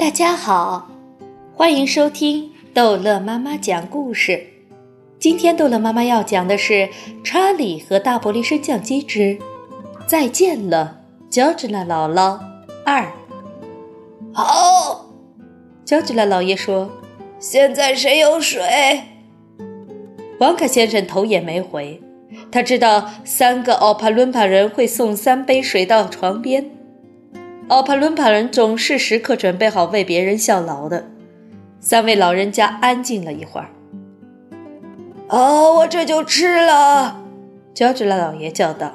大家好，欢迎收听逗乐妈妈讲故事。今天逗乐妈妈要讲的是《查理和大玻璃升降机之再见了，乔治拉姥姥二》。好，乔治拉姥爷说：“现在谁有水？”王卡先生头也没回，他知道三个奥帕伦帕人会送三杯水到床边。奥帕伦帕人总是时刻准备好为别人效劳的。三位老人家安静了一会儿。哦，我这就吃了，乔治拉老爷叫道：“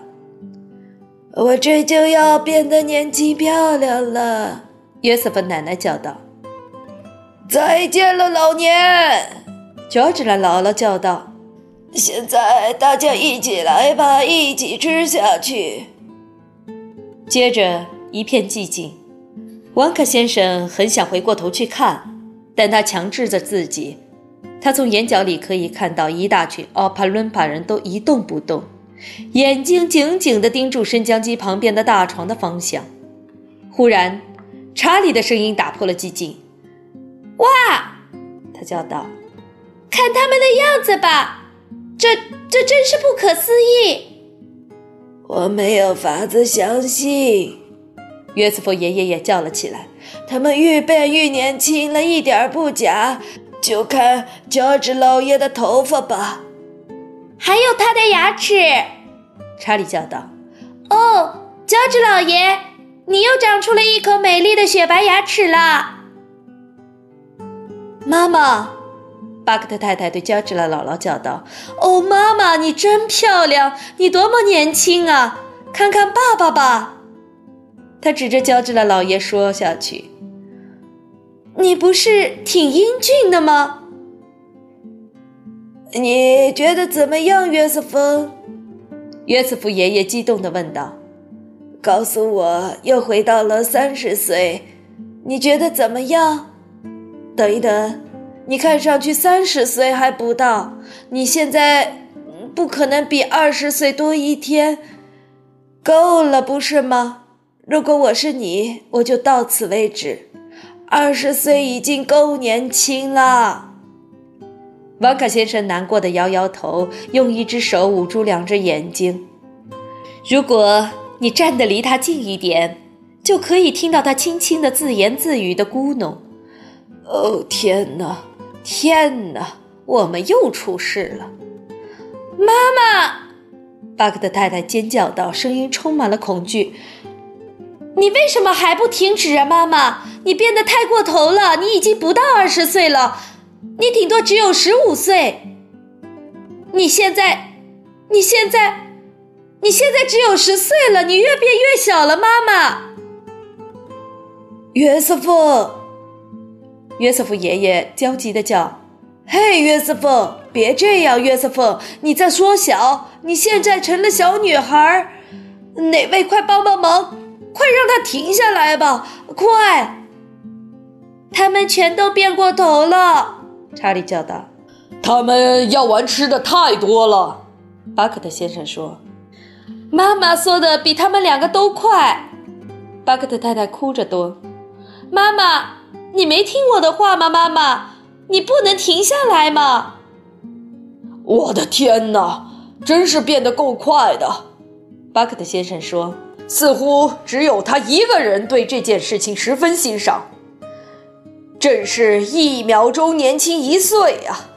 我这就要变得年轻漂亮了。”约瑟芬奶奶叫道：“再见了，老年。”乔治拉姥姥叫道：“现在大家一起来吧，一起吃下去。”接着。一片寂静，王克先生很想回过头去看，但他强制着自己。他从眼角里可以看到一大群奥帕伦帕人都一动不动，眼睛紧紧地盯住升降机旁边的大床的方向。忽然，查理的声音打破了寂静：“哇！”他叫道，“看他们的样子吧，这这真是不可思议！我没有法子相信。”约瑟夫爷爷也叫了起来：“他们愈变愈年轻了，一点不假。就看乔治老爷的头发吧，还有他的牙齿。”查理叫道：“哦，乔治老爷，你又长出了一颗美丽的雪白牙齿了。”妈妈，巴克特太太对乔治的姥姥叫道：“哦，妈妈，你真漂亮，你多么年轻啊！看看爸爸吧。”他指着乔治的老爷说下去：“你不是挺英俊的吗？你觉得怎么样，约瑟夫？”约瑟夫爷爷激动地问道：“告诉我，又回到了三十岁，你觉得怎么样？等一等，你看上去三十岁还不到，你现在不可能比二十岁多一天，够了，不是吗？”如果我是你，我就到此为止。二十岁已经够年轻了。王卡先生难过的摇摇头，用一只手捂住两只眼睛。如果你站得离他近一点，就可以听到他轻轻的自言自语的咕哝：“哦，天哪，天哪，我们又出事了！”妈妈，巴克的太太尖叫道，声音充满了恐惧。你为什么还不停止啊，妈妈？你变得太过头了，你已经不到二十岁了，你顶多只有十五岁。你现在，你现在，你现在只有十岁了，你越变越小了，妈妈。约瑟夫，约瑟夫爷爷焦急的叫：“嘿，约瑟夫，别这样，约瑟夫，你在缩小，你现在成了小女孩。哪位快帮帮忙？”快让他停下来吧！快！他们全都变过头了，查理叫道。他们药丸吃的太多了，巴克特先生说。妈妈说的比他们两个都快，巴克特太太哭着多。妈妈，你没听我的话吗？妈妈，你不能停下来吗？我的天哪，真是变得够快的，巴克特先生说。似乎只有他一个人对这件事情十分欣赏，真是一秒钟年轻一岁啊！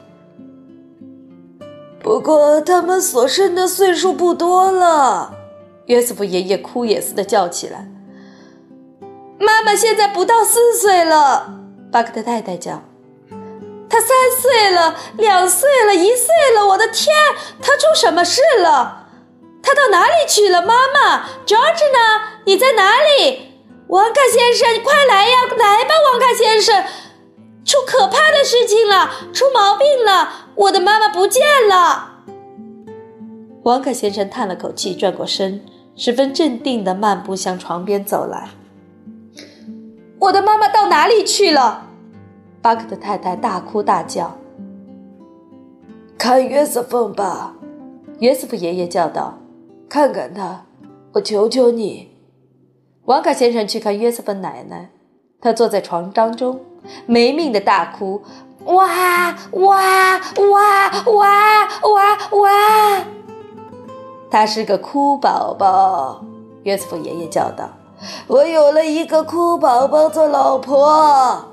不过他们所剩的岁数不多了，约瑟夫爷爷哭也似的叫起来：“妈妈现在不到四岁了。”巴克特太太叫：“他三岁了，两岁了，一岁了！我的天，他出什么事了？”他到哪里去了？妈妈，George 呢？你在哪里？王卡先生，你快来呀！来吧，王卡先生，出可怕的事情了，出毛病了，我的妈妈不见了。王卡先生叹了口气，转过身，十分镇定地漫步向床边走来。我的妈妈到哪里去了？巴克的太太大哭大叫。看约瑟芬吧，约瑟夫爷爷叫道。看看他，我求求你。王卡先生去看约瑟芬奶奶，他坐在床当中，没命的大哭：“哇哇哇哇哇哇！”他是个哭宝宝。约瑟夫爷爷叫道：“我有了一个哭宝宝做老婆。”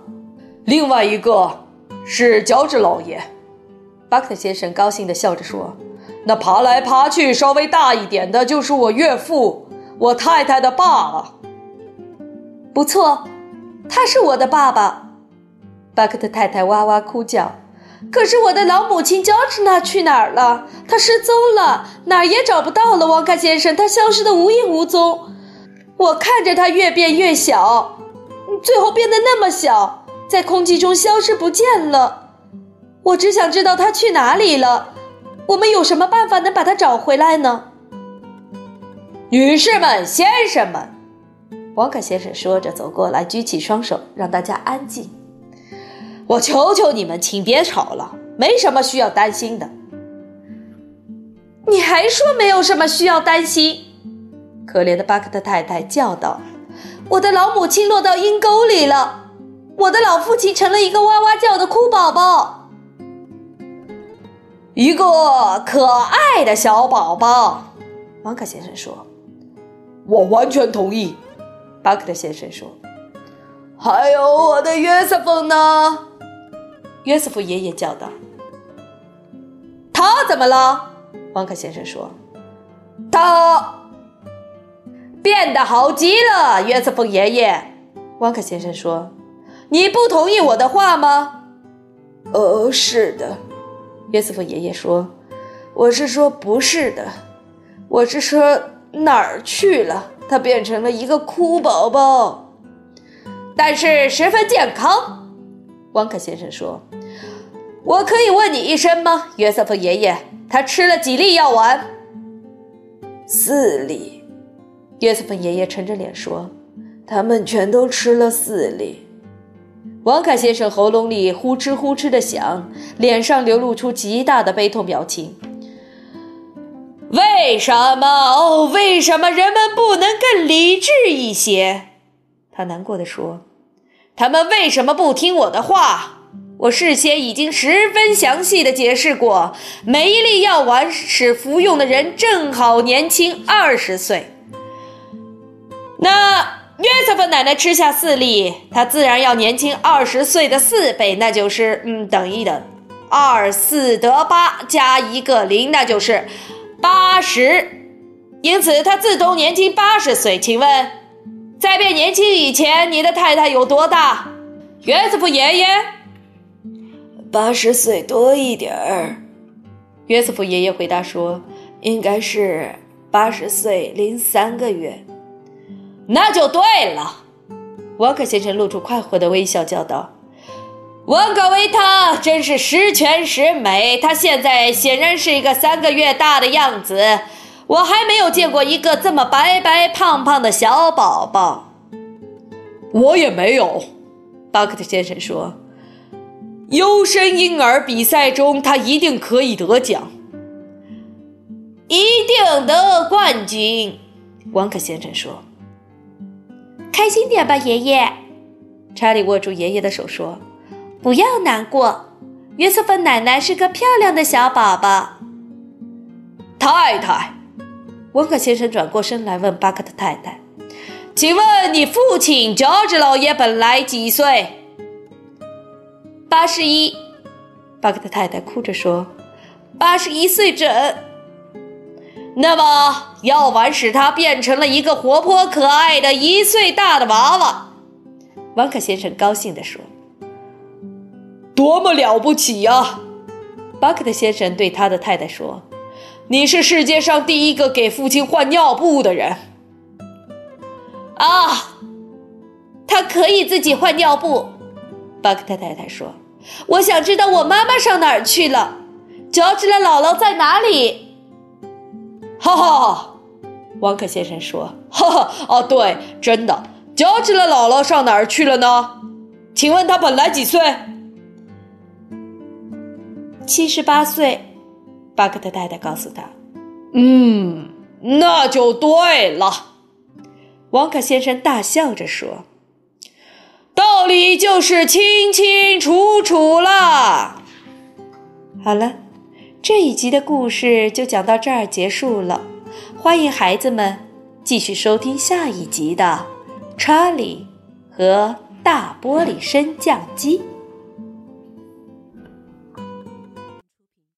另外一个是乔治老爷。巴克特先生高兴地笑着说：“那爬来爬去稍微大一点的，就是我岳父，我太太的爸爸。不错，他是我的爸爸。”巴克特太太哇哇哭叫。可是我的老母亲乔治娜去哪儿了？她失踪了，哪儿也找不到了。王卡先生，她消失的无影无踪。我看着她越变越小，最后变得那么小，在空气中消失不见了。我只想知道她去哪里了。我们有什么办法能把他找回来呢？女士们、先生们，王卡先生说着走过来，举起双手，让大家安静。我求求你们，请别吵了，没什么需要担心的。你还说没有什么需要担心？可怜的巴克特太太叫道：“我的老母亲落到阴沟里了，我的老父亲成了一个哇哇叫的哭宝宝，一个可爱的小宝宝。”芒克先生说：“我完全同意。”巴克特先生说：“还有我的约瑟芬呢？”约瑟夫爷爷叫道：“他怎么了？”汪克先生说：“他变得好极了。”约瑟夫爷爷，汪克先生说：“你不同意我的话吗？”“哦，是的。”约瑟夫爷爷说：“我是说不是的，我是说哪儿去了？他变成了一个哭宝宝，但是十分健康。”汪克先生说。我可以问你一声吗，约瑟夫爷爷？他吃了几粒药丸？四粒。约瑟夫爷爷沉着脸说：“他们全都吃了四粒。”王凯先生喉咙里呼哧呼哧的响，脸上流露出极大的悲痛表情。为什么？哦，为什么人们不能更理智一些？他难过的说：“他们为什么不听我的话？”我事先已经十分详细的解释过，每一粒药丸使服用的人正好年轻二十岁。那约瑟芬奶奶吃下四粒，她自然要年轻二十岁的四倍，那就是嗯，等一等，二四得八，加一个零，那就是八十，因此她自动年轻八十岁。请问，在变年轻以前，你的太太有多大？约瑟夫爷爷。八十岁多一点儿，约瑟夫爷爷回答说：“应该是八十岁零三个月。”那就对了。沃克先生露出快活的微笑，叫道：“温格维特真是十全十美。他现在显然是一个三个月大的样子。我还没有见过一个这么白白胖胖的小宝宝。”我也没有，巴克特先生说。优生婴儿比赛中，他一定可以得奖，一定得冠军。王克先生说：“开心点吧，爷爷。”查理握住爷爷的手说：“不要难过，约瑟芬奶奶是个漂亮的小宝宝。”太太，温克先生转过身来问巴克特太太：“请问你父亲乔治老爷本来几岁？”八十一，巴克特太太哭着说：“八十一岁整。”那么药丸使他变成了一个活泼可爱的一岁大的娃娃。王克先生高兴地说：“多么了不起呀！”巴克特先生对他的太太说：“你是世界上第一个给父亲换尿布的人。”啊，他可以自己换尿布。巴克特太太说。我想知道我妈妈上哪儿去了，乔治的姥姥在哪里？哈哈，王克先生说：“哈哈，哦，对，真的，乔治的姥姥上哪儿去了呢？请问他本来几岁？七十八岁。”巴克特太太告诉他：“嗯，那就对了。”王可先生大笑着说。道理就是清清楚楚了。好了，这一集的故事就讲到这儿结束了。欢迎孩子们继续收听下一集的《查理和大玻璃升降机》。